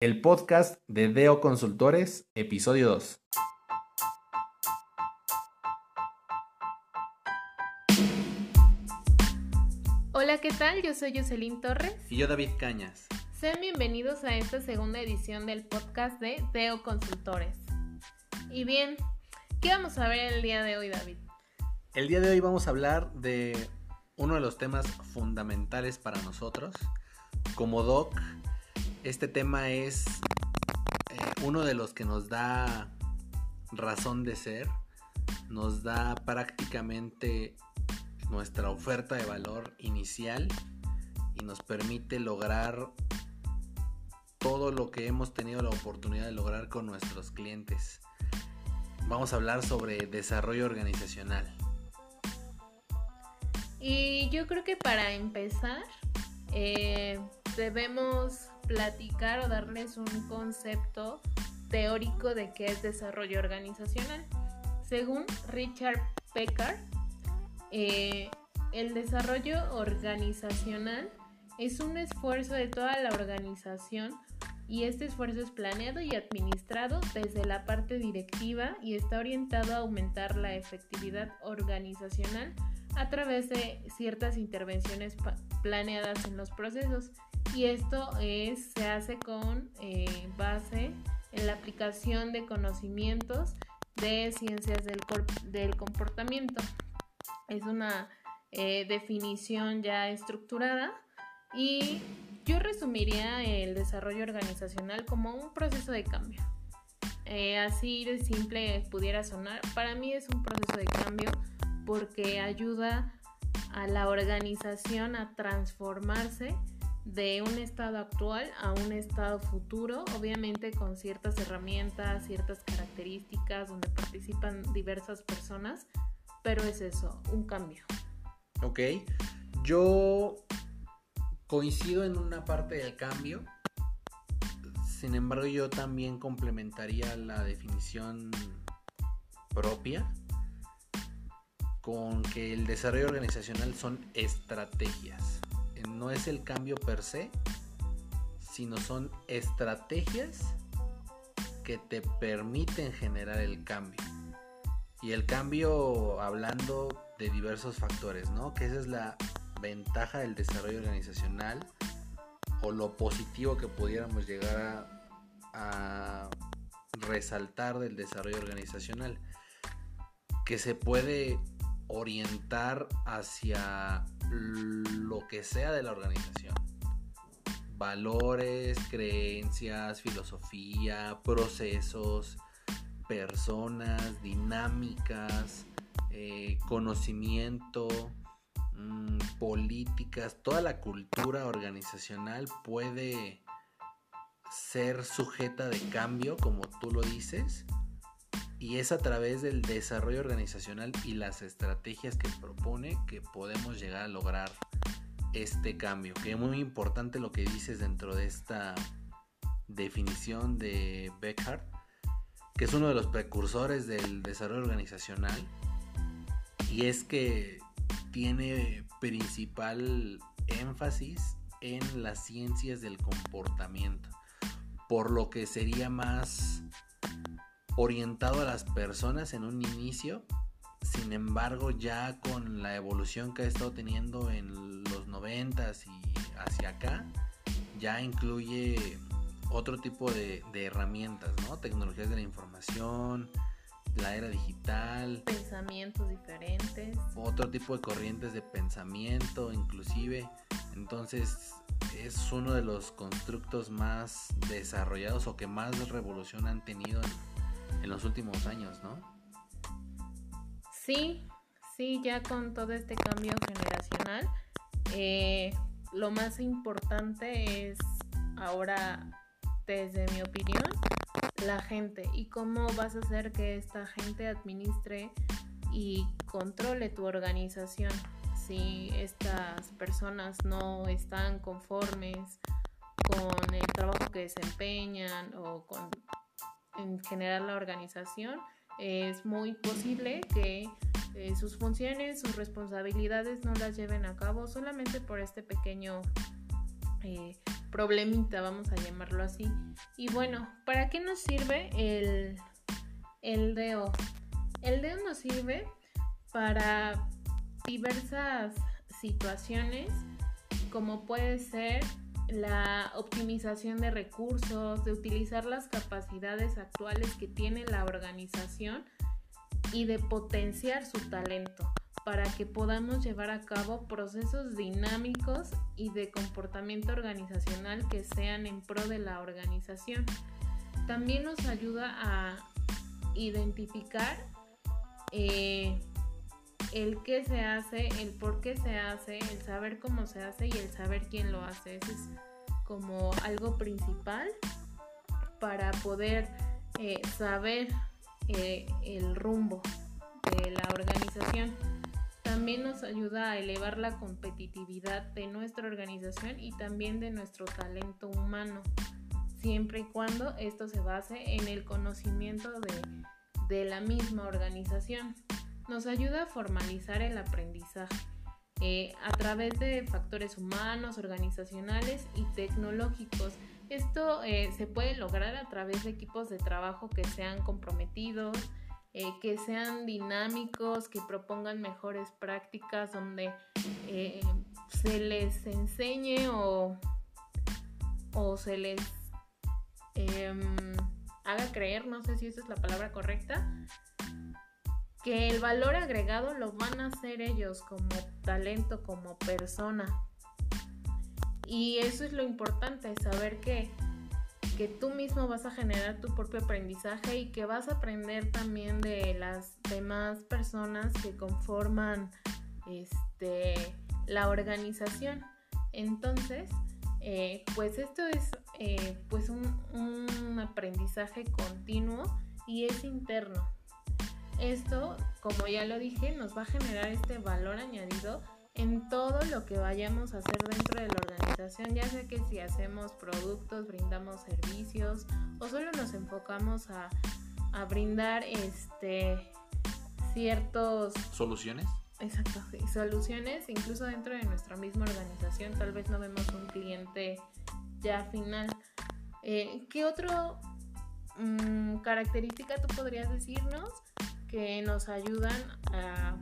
el podcast de Deo Consultores, episodio 2. Hola, ¿qué tal? Yo soy Jocelyn Torres. Y yo David Cañas. Sean bienvenidos a esta segunda edición del podcast de Deo Consultores. Y bien, ¿qué vamos a ver el día de hoy, David? El día de hoy vamos a hablar de uno de los temas fundamentales para nosotros. Como doc, este tema es eh, uno de los que nos da razón de ser, nos da prácticamente nuestra oferta de valor inicial y nos permite lograr todo lo que hemos tenido la oportunidad de lograr con nuestros clientes. Vamos a hablar sobre desarrollo organizacional. Y yo creo que para empezar eh, debemos platicar o darles un concepto teórico de qué es desarrollo organizacional. Según Richard Pecker, eh, el desarrollo organizacional es un esfuerzo de toda la organización y este esfuerzo es planeado y administrado desde la parte directiva y está orientado a aumentar la efectividad organizacional a través de ciertas intervenciones planeadas en los procesos y esto es, se hace con eh, base en la aplicación de conocimientos de ciencias del, del comportamiento. Es una eh, definición ya estructurada y yo resumiría el desarrollo organizacional como un proceso de cambio. Eh, así de simple pudiera sonar. Para mí es un proceso de cambio porque ayuda a la organización a transformarse de un estado actual a un estado futuro, obviamente con ciertas herramientas, ciertas características donde participan diversas personas, pero es eso, un cambio. Ok, yo coincido en una parte del cambio, sin embargo yo también complementaría la definición propia con que el desarrollo organizacional son estrategias. No es el cambio per se, sino son estrategias que te permiten generar el cambio. Y el cambio hablando de diversos factores, ¿no? Que esa es la ventaja del desarrollo organizacional o lo positivo que pudiéramos llegar a, a resaltar del desarrollo organizacional. Que se puede orientar hacia lo que sea de la organización. Valores, creencias, filosofía, procesos, personas, dinámicas, eh, conocimiento, mm, políticas, toda la cultura organizacional puede ser sujeta de cambio, como tú lo dices, y es a través del desarrollo organizacional y las estrategias que propone que podemos llegar a lograr este cambio. Que es muy importante lo que dices dentro de esta definición de Beckhart, que es uno de los precursores del desarrollo organizacional. Y es que tiene principal énfasis en las ciencias del comportamiento. Por lo que sería más orientado a las personas en un inicio. Sin embargo, ya con la evolución que ha estado teniendo en los 90 y hacia acá, ya incluye otro tipo de, herramientas, ¿no? Tecnologías de la información, la era digital. Pensamientos diferentes. Otro tipo de corrientes de pensamiento, inclusive. Entonces, es uno de los constructos más desarrollados o que más revolución han tenido en, en los últimos años, ¿no? Sí, sí, ya con todo este cambio generacional, eh, lo más importante es ahora, desde mi opinión, la gente y cómo vas a hacer que esta gente administre y controle tu organización. Si estas personas no están conformes con el trabajo que desempeñan o con en general la organización, es muy posible que eh, sus funciones, sus responsabilidades no las lleven a cabo solamente por este pequeño eh, problemita, vamos a llamarlo así. Y bueno, ¿para qué nos sirve el, el DEO? El DEO nos sirve para diversas situaciones, como puede ser la optimización de recursos, de utilizar las capacidades actuales que tiene la organización y de potenciar su talento para que podamos llevar a cabo procesos dinámicos y de comportamiento organizacional que sean en pro de la organización. También nos ayuda a identificar eh, el qué se hace, el por qué se hace, el saber cómo se hace y el saber quién lo hace. Eso es como algo principal para poder eh, saber eh, el rumbo de la organización también nos ayuda a elevar la competitividad de nuestra organización y también de nuestro talento humano, siempre y cuando esto se base en el conocimiento de, la misma organización. Nos ayuda a formalizar el aprendizaje eh, a través de factores humanos, organizacionales y tecnológicos. Esto eh, se puede lograr a través de equipos de trabajo que sean comprometidos, eh, que sean dinámicos, que propongan mejores prácticas, donde se les enseñe o, o se les em, haga creer, no sé si esa es la palabra correcta, que el valor agregado lo van a hacer ellos como talento, como persona. Y eso es lo importante, saber que que tú mismo vas a generar tu propio aprendizaje y que vas a aprender también de las demás personas que conforman este, la organización. Entonces, eh, pues esto es eh, pues un, un aprendizaje continuo y es interno. Esto, como ya lo dije, nos va a generar este valor añadido en todo lo que vayamos a hacer dentro de la organización, ya sea que si hacemos productos, brindamos servicios o solo nos enfocamos a, brindar este ciertos soluciones. Exacto, soluciones incluso dentro de nuestra misma organización, tal vez no vemos un cliente ya final. Eh, ¿Qué otra mm, característica tú podrías decirnos que nos ayudan a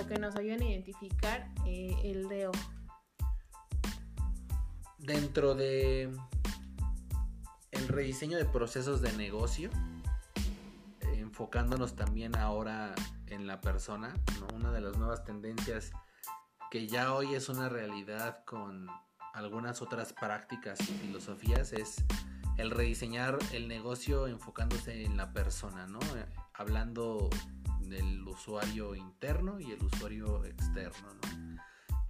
o que nos ayuden a identificar eh, el DEO. Dentro de el rediseño de procesos de negocio, enfocándonos también ahora en la persona, una de las nuevas tendencias que ya hoy es una realidad con algunas otras prácticas y filosofías es el rediseñar el negocio enfocándose en la persona, ¿no? Hablando del usuario interno y el usuario externo.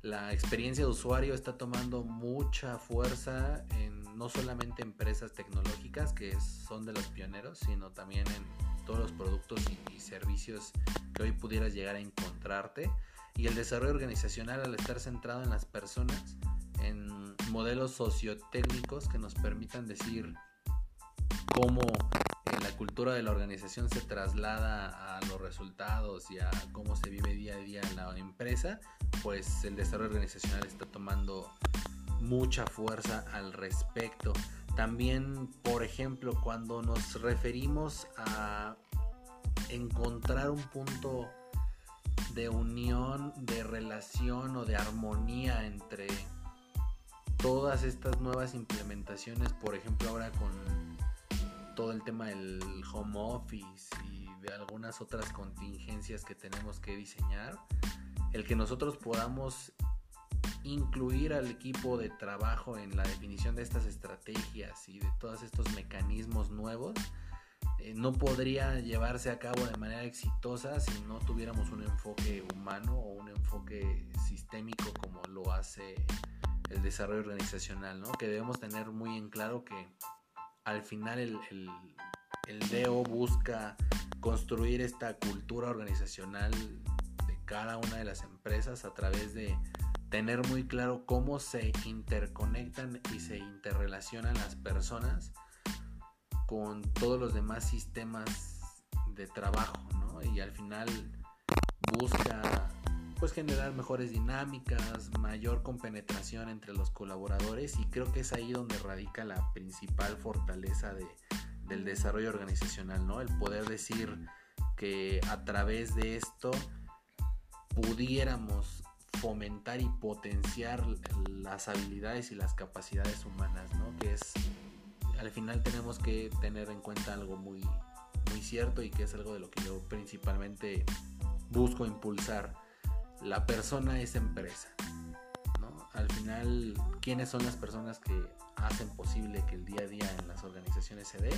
La experiencia de usuario está tomando mucha fuerza en no solamente empresas tecnológicas que son de los pioneros, sino también en todos los productos y, y servicios que hoy pudieras llegar a encontrarte. Y el desarrollo organizacional al estar centrado en las personas, en modelos sociotécnicos que nos permitan decir cómo la cultura de la organización se traslada a los resultados y a cómo se vive día a día en la empresa, pues el desarrollo organizacional está tomando mucha fuerza al respecto. También, por ejemplo, cuando nos referimos a encontrar un punto de unión, de relación o de armonía entre todas estas nuevas implementaciones, por ejemplo ahora con todo el tema del home office y de algunas otras contingencias que tenemos que diseñar, el que nosotros podamos incluir al equipo de trabajo en la definición de estas estrategias y de todos estos mecanismos nuevos, eh, no podría llevarse a cabo de manera exitosa si no tuviéramos un enfoque humano o un enfoque sistémico como lo hace el desarrollo organizacional, ¿no? que debemos tener muy en claro que al final el, el, DEO busca construir esta cultura organizacional de cada una de las empresas a través de tener muy claro cómo se interconectan y se interrelacionan las personas con todos los demás sistemas de trabajo, ¿no? Y al final busca pues generar mejores dinámicas, mayor compenetración entre los colaboradores y creo que es ahí donde radica la principal fortaleza de, del desarrollo organizacional, ¿no? El poder decir que a través de esto pudiéramos fomentar y potenciar las habilidades y las capacidades humanas, ¿no? Que es, al final tenemos que tener en cuenta algo muy, muy cierto y que es algo de lo que yo principalmente busco impulsar la persona es empresa. ¿no? Al final, ¿quiénes son las personas que hacen posible que el día a día en las organizaciones se dé?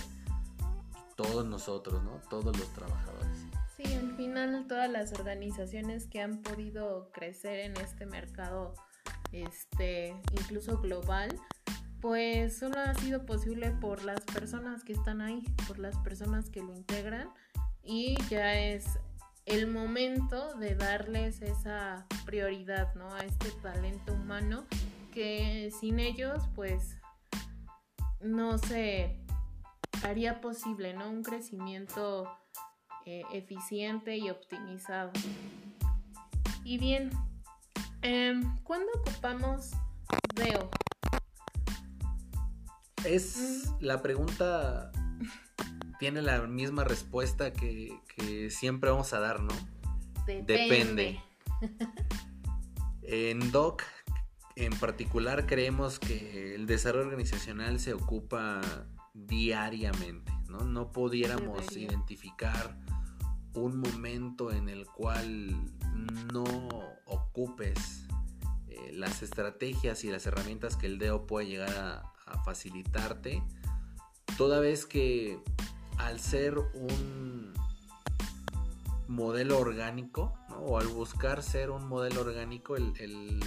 Todos nosotros, ¿no? Todos los trabajadores. Sí, al final todas las organizaciones que han podido crecer en este mercado, este, incluso global, pues solo ha sido posible por las personas que están ahí, por las personas que lo integran y ya es el momento de darles esa prioridad, ¿no? A este talento humano que sin ellos, pues, no se haría posible, ¿no? Un crecimiento eh, eficiente y optimizado. Y bien, em, ¿cuándo ocupamos DEO? Es la pregunta tiene la misma respuesta que, siempre vamos a dar, ¿no? Depende. en DOC, en particular, creemos que el desarrollo organizacional se ocupa diariamente, ¿no? No pudiéramos identificar un momento en el cual no ocupes eh, las estrategias y las herramientas que el DEO puede llegar a, a facilitarte, toda vez que al ser un modelo orgánico, o al buscar ser un modelo orgánico,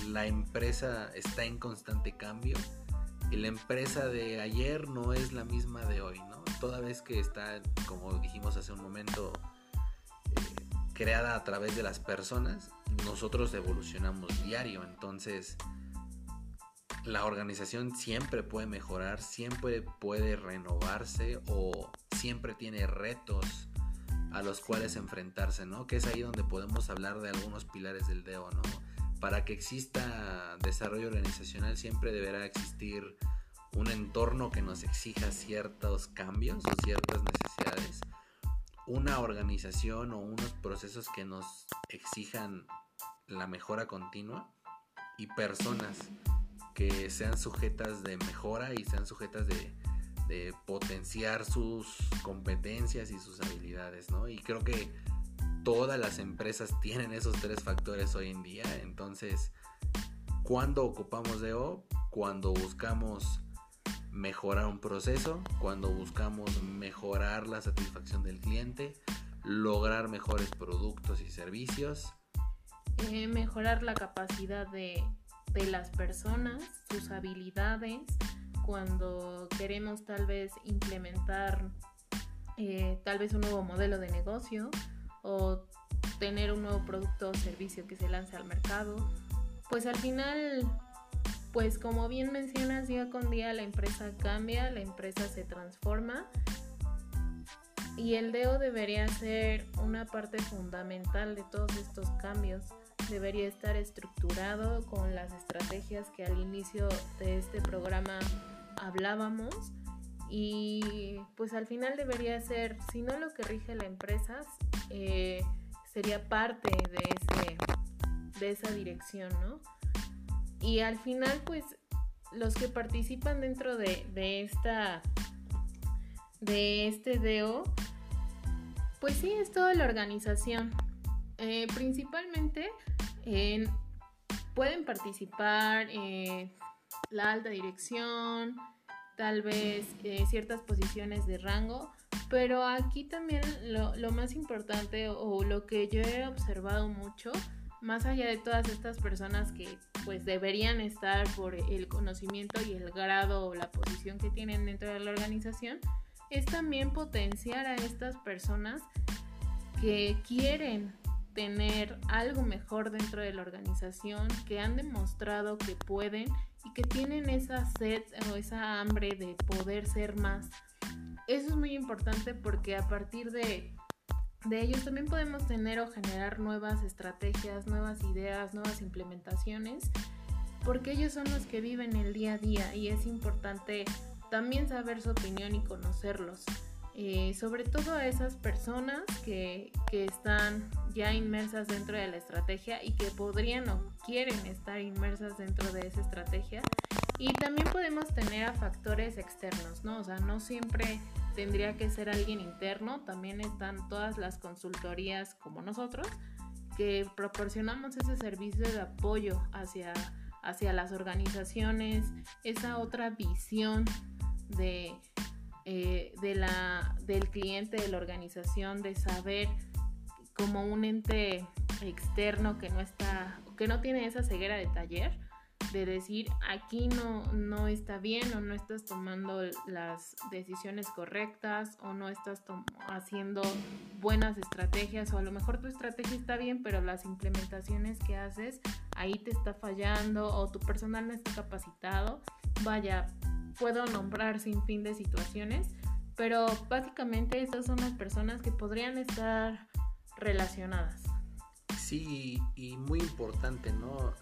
la empresa está en constante cambio y la empresa de ayer no es la misma de hoy, ¿no? Toda vez que está, como dijimos hace un momento, eh, creada a través de las personas, nosotros evolucionamos diario, entonces la organización siempre puede mejorar, siempre puede renovarse o siempre tiene retos a los cuales enfrentarse, ¿no? Que es ahí donde podemos hablar de algunos pilares del DEO, ¿no? Para que exista desarrollo organizacional siempre deberá existir un entorno que nos exija ciertos cambios o ciertas necesidades, una organización o unos procesos que nos exijan la mejora continua y personas que sean sujetas de mejora y sean sujetas de, potenciar sus competencias y sus habilidades, ¿no? Y creo que todas las empresas tienen esos tres factores hoy en día. Entonces, ¿cuándo ocupamos DO? Cuando buscamos mejorar un proceso, cuando buscamos mejorar la satisfacción del cliente, lograr mejores productos y servicios. Eh, mejorar la capacidad de de las personas, sus habilidades, cuando queremos tal vez implementar eh, tal vez un nuevo modelo de negocio o tener un nuevo producto o servicio que se lance al mercado, pues al final, pues como bien mencionas, día con día la empresa cambia, la empresa se transforma y el DEO debería ser una parte fundamental de todos estos cambios debería estar estructurado con las estrategias que al inicio de este programa hablábamos y pues al final debería ser, si no lo que rige la empresa, eh, sería parte de, ese, de esa dirección, ¿no? Y al final pues los que participan dentro de, de esta de este DEO pues sí es toda la organización eh, principalmente pueden participar la alta dirección, tal vez eh, ciertas posiciones de rango, pero aquí también lo, más importante o lo que yo he observado mucho, más allá de todas estas personas que pues deberían estar por el conocimiento y el grado o la posición que tienen dentro de la organización, es también potenciar a estas personas que quieren tener algo mejor dentro de la organización, que han demostrado que pueden y que tienen esa sed o esa hambre de poder ser más. Eso es muy importante porque a partir de, de ellos también podemos tener o generar nuevas estrategias, nuevas ideas, nuevas implementaciones, porque ellos son los que viven el día a día y es importante también saber su opinión y conocerlos. Eh, sobre todo a esas personas que, que, están ya inmersas dentro de la estrategia y que podrían o quieren estar inmersas dentro de esa estrategia. Y también podemos tener a factores externos, ¿no? O sea, no siempre tendría que ser alguien interno, también están todas las consultorías como nosotros, que proporcionamos ese servicio de apoyo hacia, hacia las organizaciones, esa otra visión de eh, de la, del cliente, de la organización, de saber como un ente externo que no está, que no tiene esa ceguera de taller, de decir aquí no, no está bien o no estás tomando las decisiones correctas o no estás haciendo buenas estrategias o a lo mejor tu estrategia está bien pero las implementaciones que haces ahí te está fallando o tu personal no está capacitado. Vaya, puedo nombrar sin fin de situaciones, pero básicamente esas son las personas que podrían estar relacionadas. Sí, y muy importante, ¿no?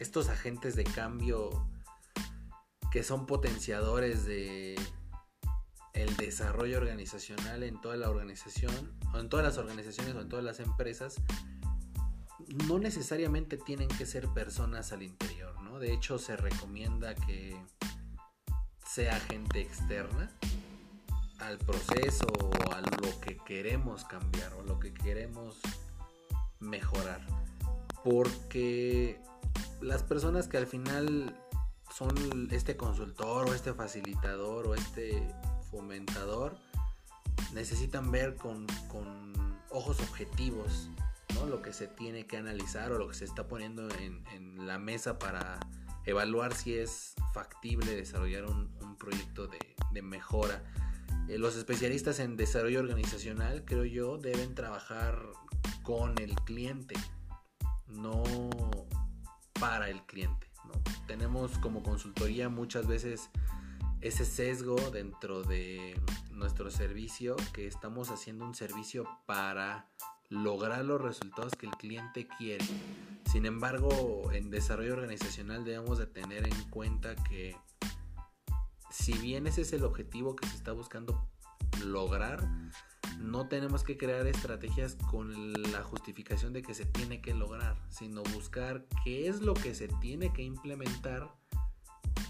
estos agentes de cambio que son potenciadores de el desarrollo organizacional en toda la organización, o en todas las organizaciones o en todas las empresas, no necesariamente tienen que ser personas al interior, ¿no? De hecho, se recomienda que sea gente externa al proceso o a lo que queremos cambiar o lo que queremos mejorar. Porque las personas que al final son este consultor o este facilitador o este fomentador necesitan ver con, ojos objetivos ¿no? lo que se tiene que analizar o lo que se está poniendo en, en la mesa para evaluar si es factible desarrollar un, proyecto de, mejora. Eh, los especialistas en desarrollo organizacional, creo yo, deben trabajar con el cliente, no para el cliente. Tenemos como consultoría muchas veces ese sesgo dentro de nuestro servicio, que estamos haciendo un servicio para lograr los resultados que el cliente quiere. Sin embargo, en desarrollo organizacional debemos de tener en cuenta que si bien ese es el objetivo que se está buscando lograr, no tenemos que crear estrategias con la justificación de que se tiene que lograr, sino buscar qué es lo que se tiene que implementar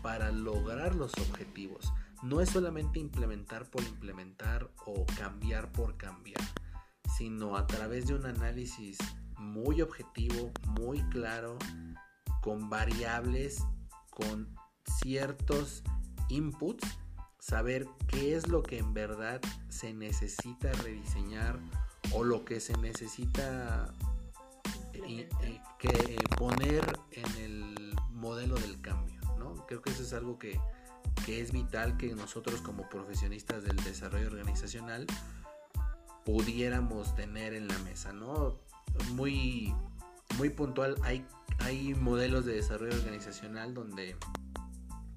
para lograr los objetivos. No es solamente implementar por implementar o cambiar por cambiar, sino a través de un análisis muy objetivo, muy claro, con variables, con ciertos inputs, saber qué es lo que en verdad se necesita rediseñar o lo que se necesita eh, eh, que poner en el modelo del cambio. ¿no? Creo que eso es algo que, que es vital que nosotros como profesionistas del desarrollo organizacional pudiéramos tener en la mesa, ¿no? Muy, muy puntual, hay, hay modelos de desarrollo organizacional donde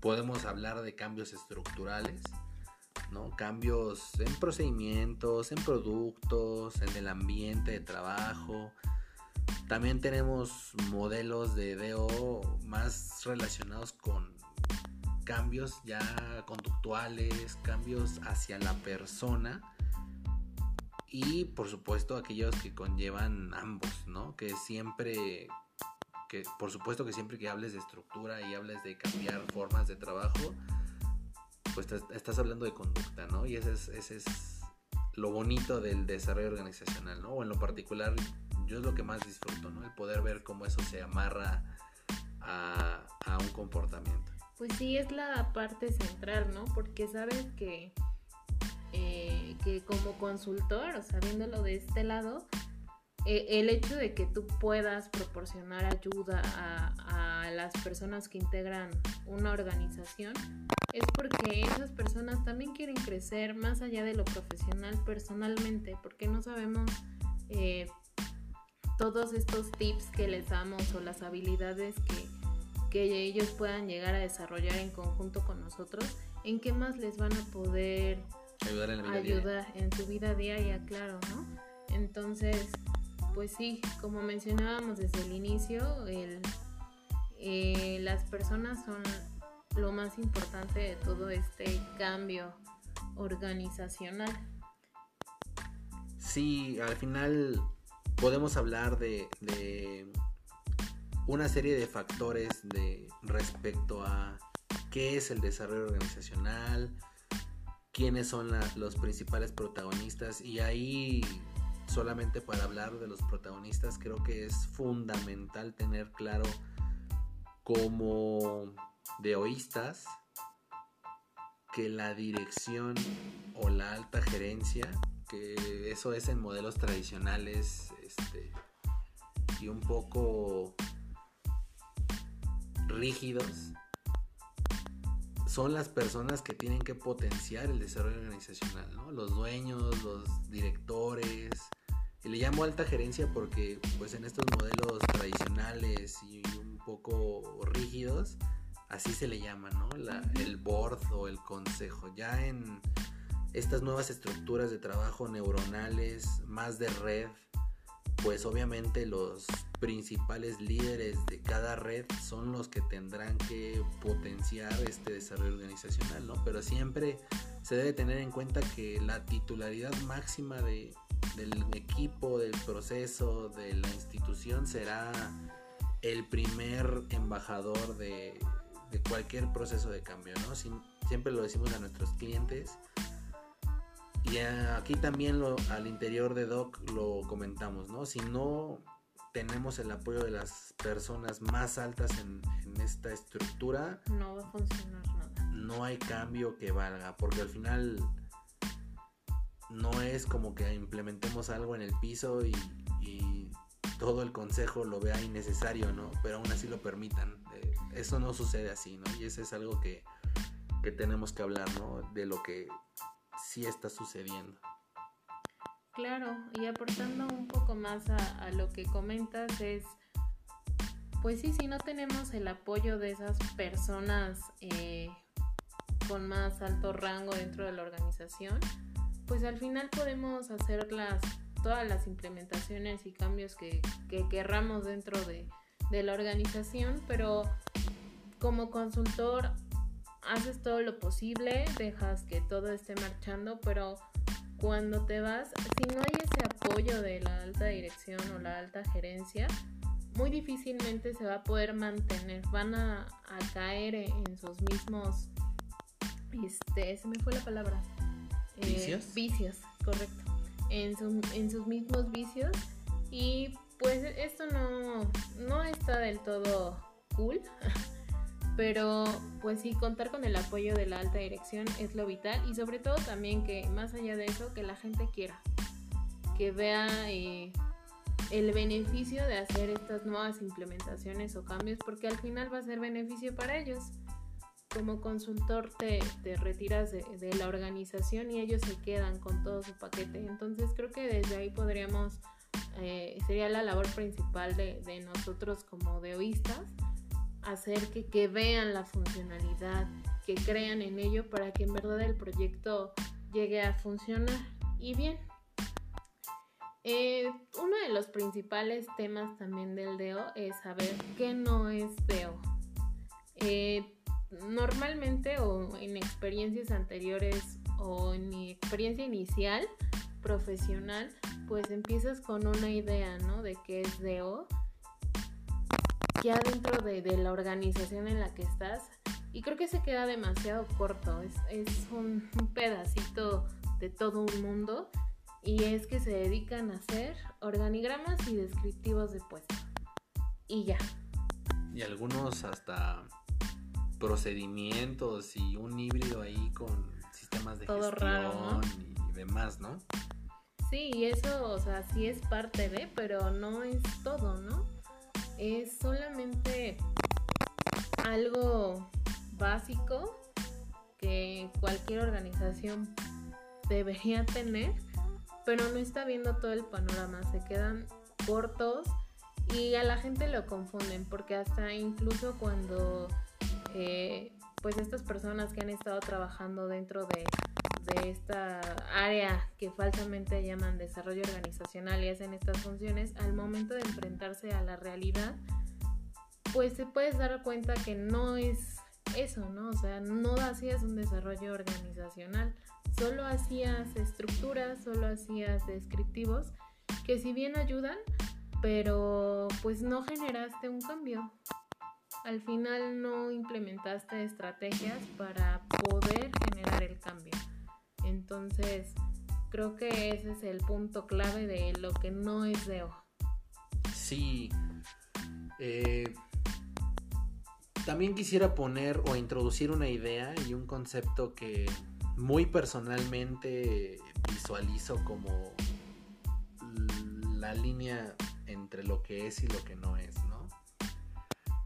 podemos hablar de cambios estructurales, ¿no? Cambios en procedimientos, en productos, en el ambiente de trabajo. También tenemos modelos de DO más relacionados con cambios ya conductuales, cambios hacia la persona y por supuesto aquellos que conllevan ambos, ¿no? Que siempre, que por supuesto que siempre que hables de estructura y hables de cambiar formas de trabajo, pues estás hablando de conducta, ¿no? Y ese es, ese es lo bonito del desarrollo organizacional, ¿no? O en lo particular, yo es lo que más disfruto, ¿no? El poder ver cómo eso se amarra a, a un comportamiento. Pues sí, es la parte central, ¿no? Porque sabes que eh, que como consultor, o sea, viéndolo de este lado, el hecho de que tú puedas proporcionar ayuda a, a, las personas que integran una organización es porque esas personas también quieren crecer más allá de lo profesional personalmente, porque no sabemos eh, todos estos tips que les damos o las habilidades que, que ellos puedan llegar a desarrollar en conjunto con nosotros, en qué más les van a poder Ayudar en ayuda en su vida diaria, claro, ¿no? Entonces, pues sí, como mencionábamos desde el inicio, eh, las personas son lo más importante de todo este cambio organizacional. Sí, al final podemos hablar de, una serie de factores de respecto a qué es el desarrollo organizacional, quiénes son los principales protagonistas y ahí solamente para hablar de los protagonistas creo que es fundamental tener claro como de oístas que la dirección o la alta gerencia, que eso es en modelos tradicionales este, y un poco rígidos, son las personas que tienen que potenciar el desarrollo organizacional, ¿no? Los dueños, los directores. Y le llamo alta gerencia porque pues en estos modelos tradicionales y un poco rígidos, así se le llama, ¿no? el board o el consejo. Ya en estas nuevas estructuras de trabajo neuronales, más de red, pues obviamente los principales líderes de cada red son los que tendrán que potenciar este desarrollo organizacional, ¿no? Pero siempre se debe tener en cuenta que la titularidad máxima de, del equipo, del proceso, de la institución será el primer embajador de, de cualquier proceso de cambio, ¿no? siempre lo decimos a nuestros clientes. Y aquí también lo, al interior de Doc lo comentamos, ¿no? Si no tenemos el apoyo de las personas más altas en, en, esta estructura, no va a funcionar nada. No hay cambio que valga, porque al final no es como que implementemos algo en el piso y, todo el consejo lo vea innecesario, ¿no? Pero aún así lo permitan eso no sucede así, ¿no? Y eso es algo que, tenemos que hablar, ¿no? De lo que sí está sucediendo. Claro, y aportando un poco más a, lo que comentas es, pues sí, si no tenemos el apoyo de esas personas eh, con más alto rango dentro de la organización, pues al final podemos hacer las, todas las implementaciones y cambios que, que querramos dentro de, la organización, pero como consultor haces todo lo posible, dejas que todo esté marchando, pero cuando te vas, si no hay ese apoyo de la alta dirección o la alta gerencia, muy difícilmente se va a poder mantener, van a, caer en, sus mismos, este, se me fue la palabra, eh, vicios, vicios, correcto, en, en sus mismos vicios y pues esto no, no está del todo cool. Pero pues sí, contar con el apoyo de la alta dirección es lo vital y sobre todo también que más allá de eso, que la gente quiera, que vea eh, el beneficio de hacer estas nuevas implementaciones o cambios porque al final va a ser beneficio para ellos. Como consultor te, te retiras de, de la organización y ellos se quedan con todo su paquete. Entonces creo que desde ahí podríamos eh, sería la labor principal de, nosotros como deoístas, hacer que, vean la funcionalidad, que crean en ello para que en verdad el proyecto llegue a funcionar. Y bien, eh, uno de los principales temas también del DEO es saber qué no es DEO. Eh, normalmente o en experiencias anteriores o en mi experiencia inicial profesional, pues empiezas con una idea, ¿no? De qué es DEO, ya dentro de, la organización en la que estás. Y creo que se queda demasiado corto, es, es un, pedacito de todo un mundo y es que se dedican a hacer organigramas y descriptivos de puesto. Y ya. Y algunos hasta procedimientos y un híbrido ahí con sistemas de todo gestión y demás, ¿no? Sí, y eso, o sea, sí es parte de, pero no es todo, ¿no? Es solamente algo básico que cualquier organización debería tener, pero no está viendo todo el panorama, se quedan cortos y a la gente lo confunden, porque hasta incluso cuando eh, pues estas personas que han estado trabajando dentro de de esta área que falsamente llaman desarrollo organizacional y hacen estas funciones, al momento de enfrentarse a la realidad, pues se puedes dar cuenta que no es eso, ¿no? O sea, no hacías un desarrollo organizacional, solo hacías estructuras, solo hacías descriptivos, que si bien ayudan, pero pues no generaste un cambio. Al final no implementaste estrategias para poder generar el cambio. Entonces, creo que ese es el punto clave de lo que no es DEO. Sí. Eh, también quisiera poner o introducir una idea y un concepto que muy personalmente visualizo como la línea entre lo que es y lo que no es, ¿no?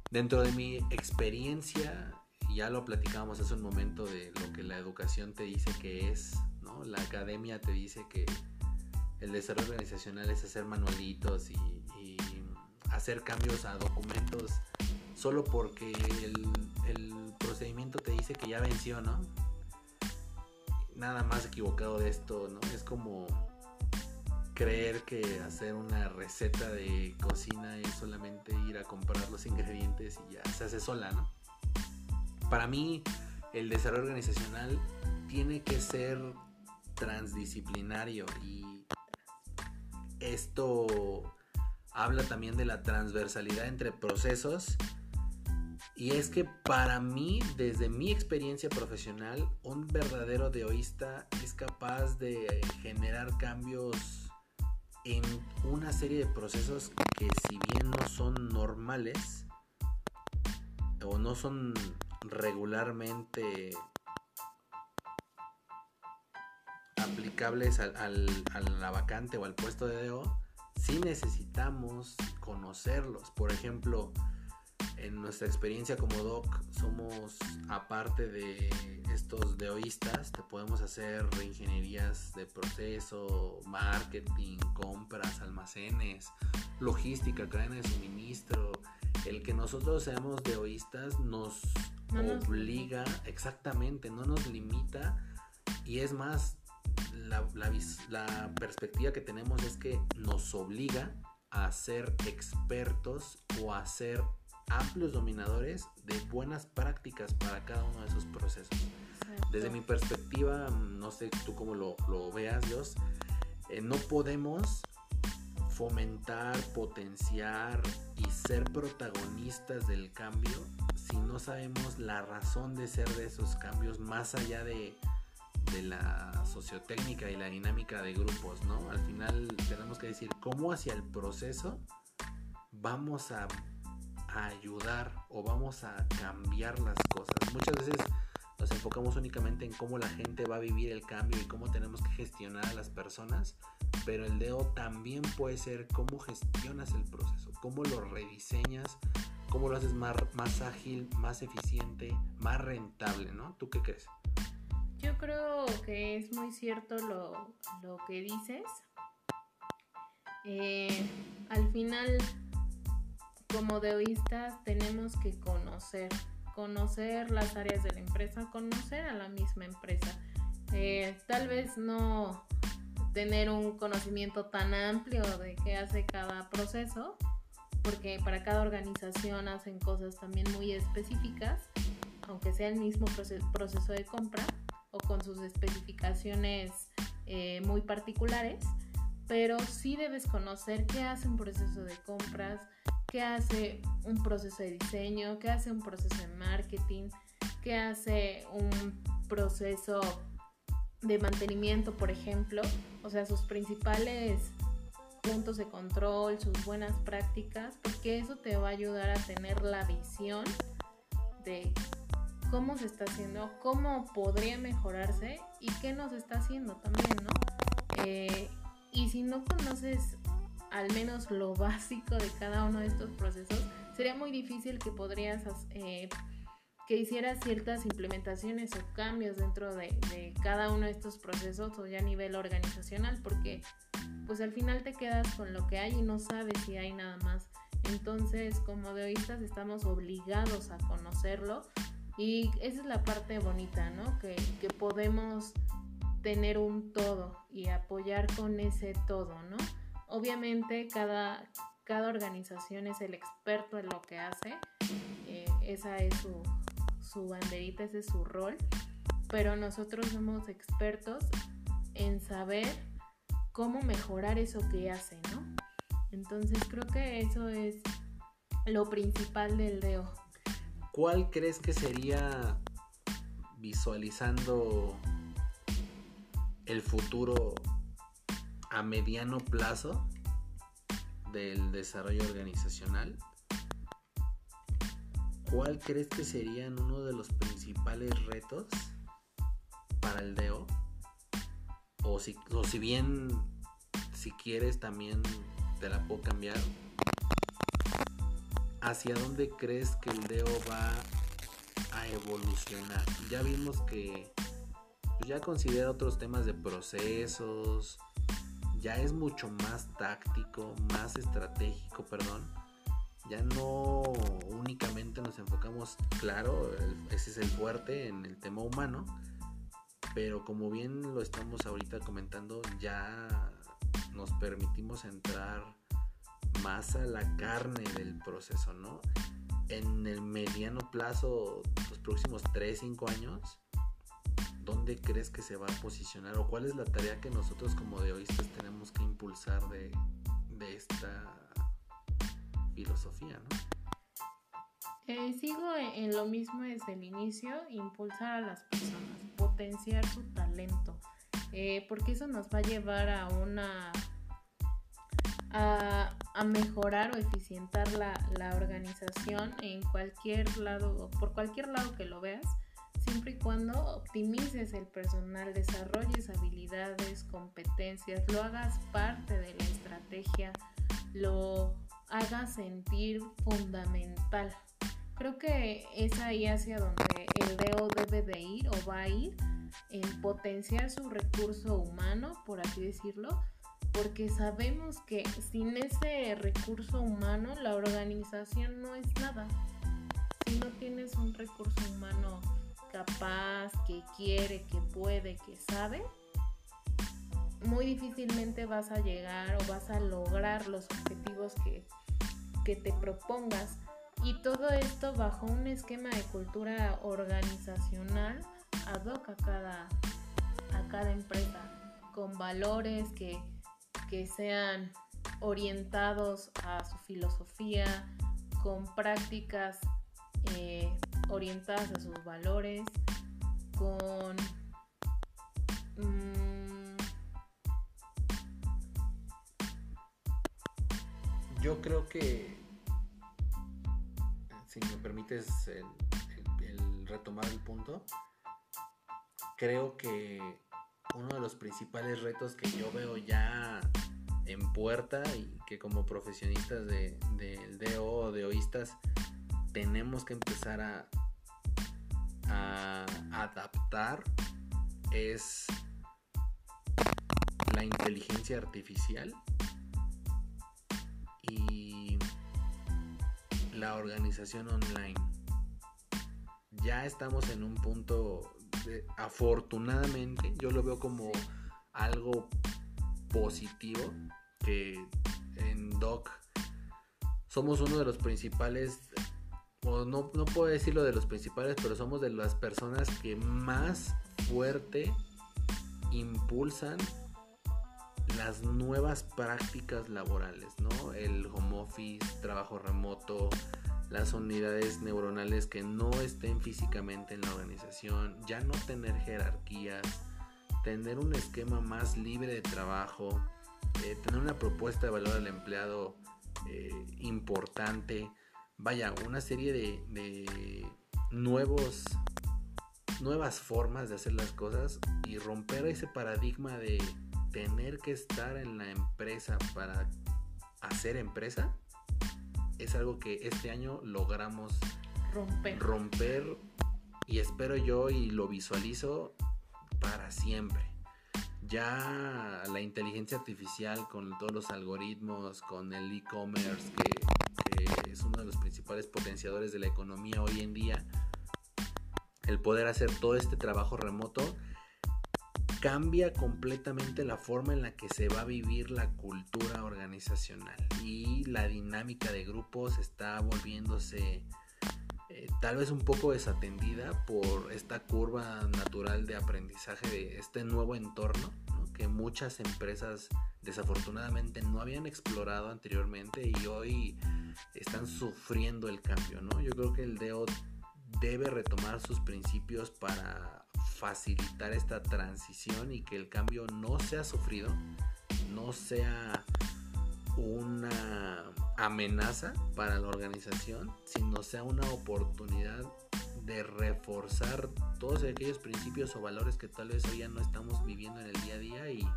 Dentro de mi experiencia, ya lo platicábamos hace un momento de lo que la educación te dice que es, ¿no? La academia te dice que el desarrollo organizacional es hacer manualitos y, hacer cambios a documentos solo porque el, el, procedimiento te dice que ya venció, ¿no? Nada más equivocado de esto, ¿no? Es como creer que hacer una receta de cocina es solamente ir a comprar los ingredientes y ya se hace sola, ¿no? Para mí, el desarrollo organizacional tiene que ser transdisciplinario y esto habla también de la transversalidad entre procesos y es que para mí, desde mi experiencia profesional, un verdadero deoísta es capaz de generar cambios en una serie de procesos que si bien no son normales o no son regularmente aplicables al, a la vacante o al puesto de DO, sí necesitamos conocerlos. Por ejemplo, en nuestra experiencia como doc somos aparte de estos deoístas te podemos hacer reingenierías de proceso marketing compras almacenes logística cadena de suministro. El que nosotros seamos deoístas nos obliga exactamente no nos limita. Y es más la, la, la perspectiva que tenemos es que nos obliga a ser expertos o a ser amplios dominadores de buenas prácticas para cada uno de esos procesos. Desde mi perspectiva, no sé tú cómo lo, veas, Dios, eh, no podemos fomentar, potenciar y ser protagonistas del cambio si no sabemos la razón de ser de esos cambios más allá de, de la sociotécnica y la dinámica de grupos, ¿no? Al final tenemos que decir cómo hacia el proceso vamos a ayudar o vamos a cambiar las cosas. Muchas veces nos enfocamos únicamente en cómo la gente va a vivir el cambio y cómo tenemos que gestionar a las personas, pero el DEO también puede ser cómo gestionas el proceso, cómo lo rediseñas, cómo lo haces más, más ágil, más eficiente, más rentable, ¿no? ¿Tú qué crees? Yo creo que es muy cierto lo, lo que dices. Eh, al final como deoístas tenemos que conocer, conocer las áreas de la empresa, conocer a la misma empresa. Eh, tal vez no tener un conocimiento tan amplio de qué hace cada proceso, porque para cada organización hacen cosas también muy específicas, aunque sea el mismo proceso de compra o con sus especificaciones eh, muy particulares, pero sí debes conocer qué hace un proceso de compras, qué hace un proceso de diseño, qué hace un proceso de marketing, qué hace un proceso de mantenimiento, por ejemplo, o sea, sus principales puntos de control, sus buenas prácticas, porque eso te va a ayudar a tener la visión de cómo se está haciendo, cómo podría mejorarse y qué nos está haciendo también, ¿no? Eh, y si no conoces al menos lo básico de cada uno de estos procesos, sería muy difícil que podrías eh, que hicieras ciertas implementaciones o cambios dentro de, cada uno de estos procesos o ya a nivel organizacional, porque pues al final te quedas con lo que hay y no sabes si hay nada más. Entonces, como deoístas estamos obligados a conocerlo y esa es la parte bonita, ¿no? Que, que podemos tener un todo y apoyar con ese todo, ¿no? Obviamente cada, cada organización es el experto en lo que hace, eh, esa es su, su banderita, ese es su rol, pero nosotros somos expertos en saber cómo mejorar eso que hace, ¿no? Entonces creo que eso es lo principal del DEO. ¿Cuál crees que sería visualizando el futuro a mediano plazo del desarrollo organizacional? ¿Cuál crees que serían uno de los principales retos para el DEO? O si, o si bien, si quieres, también te la puedo cambiar. ¿Hacia dónde crees que el DEO va a evolucionar? Ya vimos que pues, ya considera otros temas de procesos, ya es mucho más táctico, más estratégico, perdón. Ya no únicamente nos enfocamos, claro, ese es el fuerte en el tema humano, pero como bien lo estamos ahorita comentando, ya nos permitimos entrar más a la carne del proceso, ¿no? En el mediano plazo, los próximos 3, 5 años, ¿dónde crees que se va a posicionar o cuál es la tarea que nosotros como deoístas tenemos que impulsar de, esta filosofía, ¿no? Eh, sigo en lo mismo desde el inicio, impulsar a las personas, potenciar su talento, eh, porque eso nos va a llevar a una a, mejorar o eficientar la, la, organización en cualquier lado, por cualquier lado que lo veas, siempre y cuando optimices el personal, desarrolles habilidades, competencias, lo hagas parte de la estrategia, lo hagas sentir fundamental. Creo que es ahí hacia donde el DEO debe de ir o va a ir en potenciar su recurso humano, por así decirlo, porque sabemos que sin ese recurso humano la organización no es nada. Si no tienes un recurso humano capaz, que quiere, que puede, que sabe, muy difícilmente vas a llegar o vas a lograr los objetivos que, que te propongas. Y todo esto bajo un esquema de cultura organizacional ad hoc a cada, a cada empresa, con valores que, sean orientados a su filosofía, con prácticas eh, orientadas a sus valores, con... Mm, yo creo que, si me permites el retomar el punto, creo que uno de los principales retos que yo veo ya en puerta y que como profesionistas del de, DO o de oístas tenemos que empezar a, adaptar es la inteligencia artificial y la organización online. Ya estamos en un punto afortunadamente, yo lo veo como algo positivo que en Doc somos uno de los principales, no, no puedo decirlo de los principales, pero somos de las personas que más fuerte impulsan las nuevas prácticas laborales, ¿no? El home office, trabajo remoto, las unidades neuronales que no estén físicamente en la organización, ya no tener jerarquías, tener un esquema más libre de trabajo, eh, tener una propuesta de valor al empleado eh, importante, vaya, una serie de, de nuevos nuevas formas de hacer las cosas y romper ese paradigma de tener que estar en la empresa para hacer empresa es algo que este año logramos romper. romper y espero yo y lo visualizo para siempre. Ya la inteligencia artificial con todos los algoritmos, con el e-commerce, que, que es uno de los principales potenciadores de la economía hoy en día, el poder hacer todo este trabajo remoto, cambia completamente la forma en la que se va a vivir la cultura organizacional y la dinámica de grupos está volviéndose eh, tal vez un poco desatendida por esta curva natural de aprendizaje de este nuevo entorno que muchas empresas desafortunadamente no habían explorado anteriormente y hoy están sufriendo el cambio. ¿no? Yo creo que el DEO debe retomar sus principios para facilitar esta transición y que el cambio no sea sufrido, no sea una amenaza para la organización, sino sea una oportunidad de reforzar todos aquellos principios o valores que tal vez hoy ya no estamos viviendo en el día a día y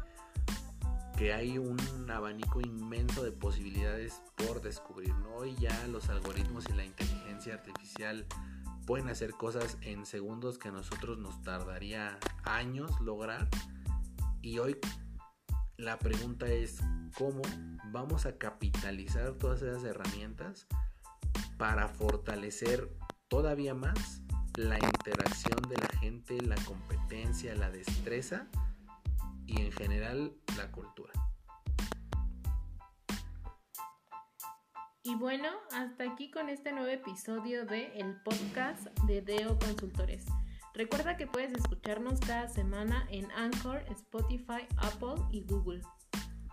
que hay un abanico inmenso de posibilidades por descubrir. Hoy ya los algoritmos y la inteligencia artificial pueden hacer cosas en segundos que a nosotros nos tardaría años lograr. Y hoy la pregunta es cómo vamos a capitalizar todas esas herramientas para fortalecer todavía más la interacción de la gente, la competencia, la destreza y en general la cultura. Y bueno, hasta aquí con este nuevo episodio de el podcast de Deo Consultores. Recuerda que puedes escucharnos cada semana en Anchor, Spotify, Apple y Google.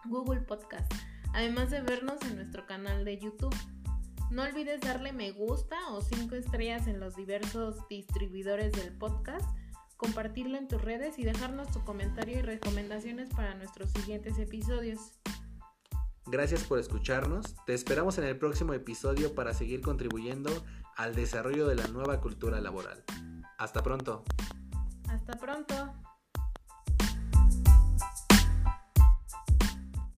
Google Podcast. Además de vernos en nuestro canal de YouTube. No olvides darle me gusta o 5 estrellas en los diversos distribuidores del podcast, compartirlo en tus redes y dejarnos tu comentario y recomendaciones para nuestros siguientes episodios. Gracias por escucharnos. Te esperamos en el próximo episodio para seguir contribuyendo al desarrollo de la nueva cultura laboral. Hasta pronto. Hasta pronto.